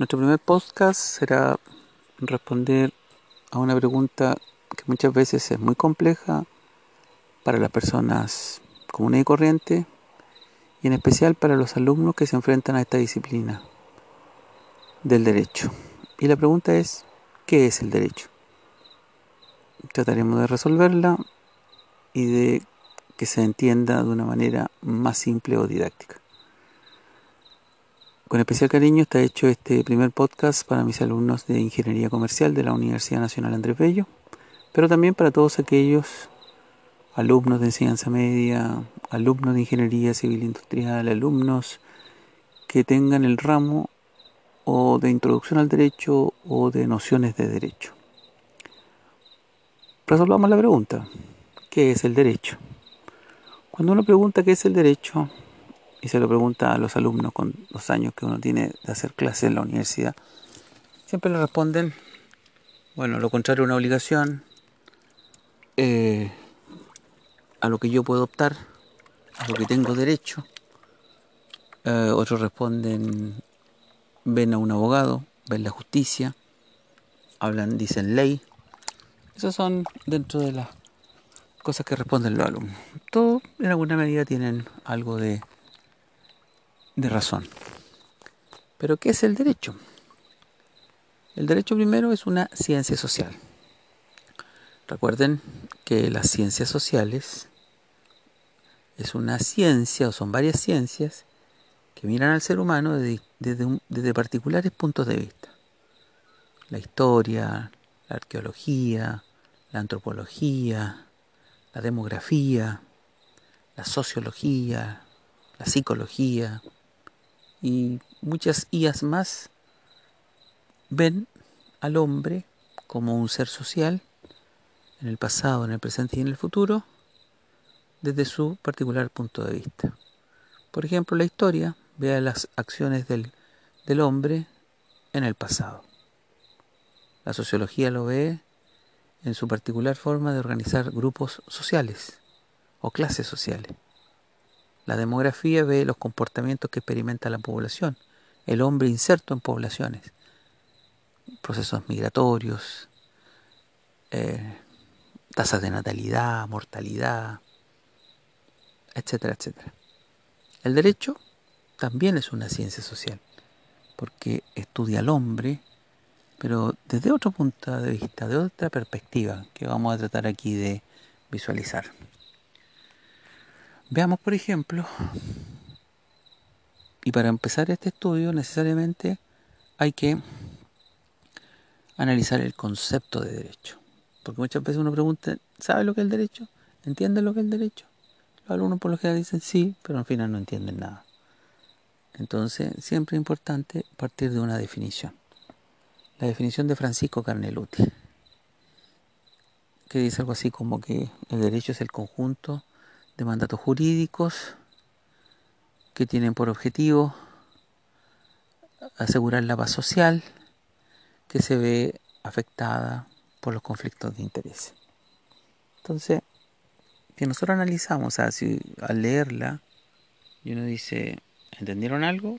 Nuestro primer podcast será responder a una pregunta que muchas veces es muy compleja para las personas comunes y corrientes y en especial para los alumnos que se enfrentan a esta disciplina del derecho. Y la pregunta es, ¿qué es el derecho? Trataremos de resolverla y de que se entienda de una manera más simple o didáctica. Con especial cariño está hecho este primer podcast para mis alumnos de Ingeniería Comercial de la Universidad Nacional Andrés Bello, pero también para todos aquellos alumnos de enseñanza media, alumnos de Ingeniería Civil Industrial, alumnos que tengan el ramo o de introducción al derecho o de nociones de derecho. Resolvamos la pregunta, ¿qué es el derecho? Cuando uno pregunta qué es el derecho, y se lo pregunta a los alumnos con los años que uno tiene de hacer clases en la universidad, siempre le responden, bueno, lo contrario una obligación, eh, a lo que yo puedo optar, a lo que tengo derecho. Eh, otros responden, ven a un abogado, ven la justicia, hablan, dicen ley. Esas son dentro de las cosas que responden los alumnos. Todos en alguna medida tienen algo de de razón. Pero ¿qué es el derecho? El derecho primero es una ciencia social. Recuerden que las ciencias sociales es una ciencia o son varias ciencias que miran al ser humano desde, desde, particulares puntos de vista. La historia, la arqueología, la antropología, la demografía, la sociología, la psicología, y muchas IAS más ven al hombre como un ser social en el pasado, en el presente y en el futuro desde su particular punto de vista. Por ejemplo, la historia ve a las acciones del, del hombre en el pasado. La sociología lo ve en su particular forma de organizar grupos sociales o clases sociales. La demografía ve los comportamientos que experimenta la población, el hombre inserto en poblaciones, procesos migratorios, eh, tasas de natalidad, mortalidad, etcétera, etcétera. El derecho también es una ciencia social, porque estudia al hombre, pero desde otro punto de vista, de otra perspectiva, que vamos a tratar aquí de visualizar. Veamos, por ejemplo, y para empezar este estudio necesariamente hay que analizar el concepto de derecho. Porque muchas veces uno pregunta, ¿sabe lo que es el derecho? ¿Entiende lo que es el derecho? Los alumnos por lo general dicen sí, pero al final no entienden nada. Entonces, siempre es importante partir de una definición. La definición de Francisco Carneluti, que dice algo así como que el derecho es el conjunto de mandatos jurídicos que tienen por objetivo asegurar la paz social que se ve afectada por los conflictos de interés. Entonces, si nosotros analizamos, al leerla, y uno dice, ¿entendieron algo?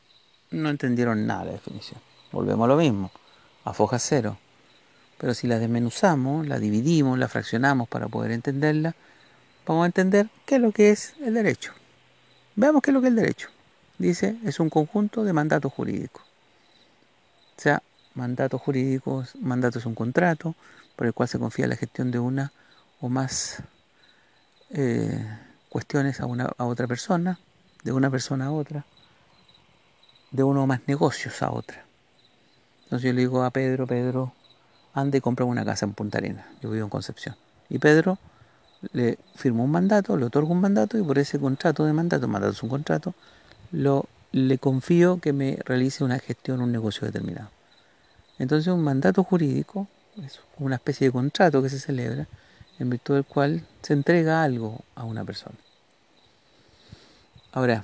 No entendieron nada la definición. Volvemos a lo mismo, a foja cero. Pero si la desmenuzamos, la dividimos, la fraccionamos para poder entenderla, vamos a entender qué es lo que es el derecho. Veamos qué es lo que es el derecho. Dice, es un conjunto de mandatos jurídicos. O sea, mandatos jurídicos, mandato es un contrato por el cual se confía la gestión de una o más eh, cuestiones a, una, a otra persona, de una persona a otra, de uno o más negocios a otra. Entonces yo le digo a Pedro, Pedro, ande y compra una casa en Punta Arena. Yo vivo en Concepción. Y Pedro le firmo un mandato, le otorgo un mandato y por ese contrato de mandato, mandato es un contrato, lo, le confío que me realice una gestión, un negocio determinado. Entonces un mandato jurídico es una especie de contrato que se celebra en virtud del cual se entrega algo a una persona. Ahora,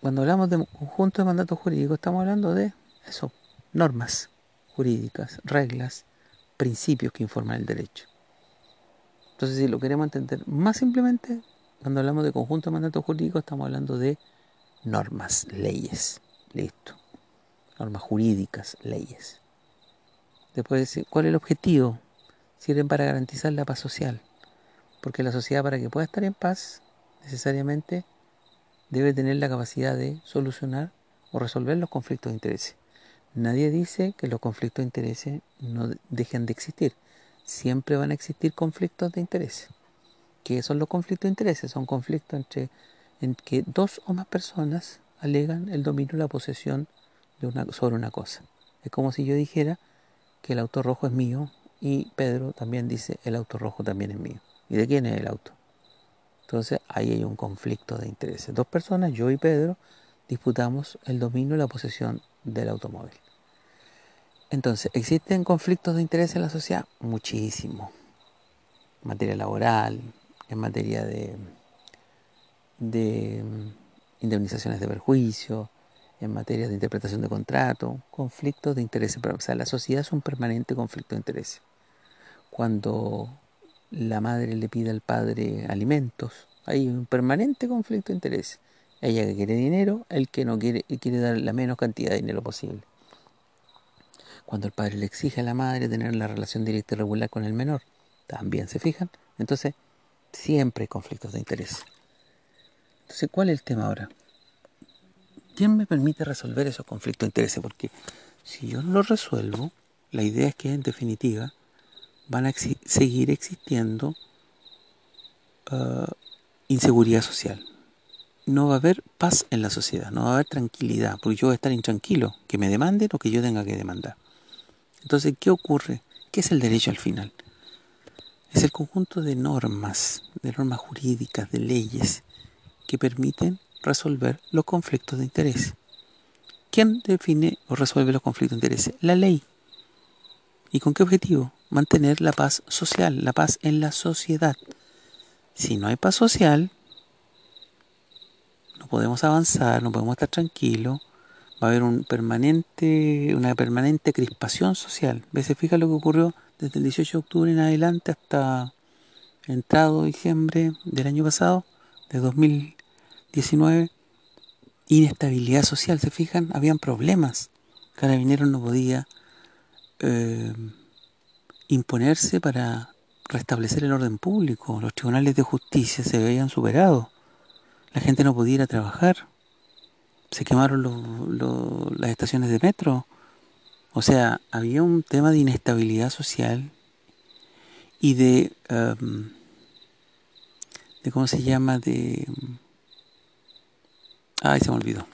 cuando hablamos de conjunto de mandatos jurídicos, estamos hablando de eso, normas jurídicas, reglas, principios que informan el derecho. Entonces, si lo queremos entender más simplemente, cuando hablamos de conjunto de mandatos jurídicos, estamos hablando de normas, leyes. Listo. normas jurídicas, leyes. Después, ¿cuál es el objetivo? Sirven para garantizar la paz social. Porque la sociedad para que pueda estar en paz, necesariamente debe tener la capacidad de solucionar o resolver los conflictos de interés. Nadie dice que los conflictos de interés no dejen de existir. Siempre van a existir conflictos de interés. ¿Qué son los conflictos de interés? Son conflictos entre en que dos o más personas alegan el dominio y la posesión de una, sobre una cosa. Es como si yo dijera que el auto rojo es mío y Pedro también dice el auto rojo también es mío. ¿Y de quién es el auto? Entonces ahí hay un conflicto de intereses. Dos personas, yo y Pedro, disputamos el dominio y la posesión del automóvil. Entonces, ¿existen conflictos de interés en la sociedad? Muchísimo. En materia laboral, en materia de, de indemnizaciones de perjuicio, en materia de interpretación de contrato, conflictos de interés. O sea, la sociedad es un permanente conflicto de interés. Cuando la madre le pide al padre alimentos, hay un permanente conflicto de interés. Ella que quiere dinero, el que no quiere, quiere dar la menos cantidad de dinero posible. Cuando el padre le exige a la madre tener la relación directa y regular con el menor, también se fijan. Entonces, siempre hay conflictos de interés. Entonces, ¿cuál es el tema ahora? ¿Quién me permite resolver esos conflictos de interés? Porque si yo no los resuelvo, la idea es que en definitiva van a seguir existiendo uh, inseguridad social. No va a haber paz en la sociedad, no va a haber tranquilidad, porque yo voy a estar intranquilo, que me demanden o que yo tenga que demandar. Entonces, ¿qué ocurre? ¿Qué es el derecho al final? Es el conjunto de normas, de normas jurídicas, de leyes, que permiten resolver los conflictos de interés. ¿Quién define o resuelve los conflictos de interés? La ley. ¿Y con qué objetivo? Mantener la paz social, la paz en la sociedad. Si no hay paz social, no podemos avanzar, no podemos estar tranquilos, va a haber un permanente, una permanente crispación social. ¿Ves? Fija lo que ocurrió desde el 18 de octubre en adelante hasta entrado diciembre del año pasado, de 2019, inestabilidad social, ¿se fijan? Habían problemas. Carabineros no podía eh, imponerse para restablecer el orden público. Los tribunales de justicia se veían superados. La gente no podía ir a trabajar. Se quemaron las estaciones de metro. O sea, había un tema de inestabilidad social y de, um, de ¿cómo se llama? De... Ay, se me olvidó.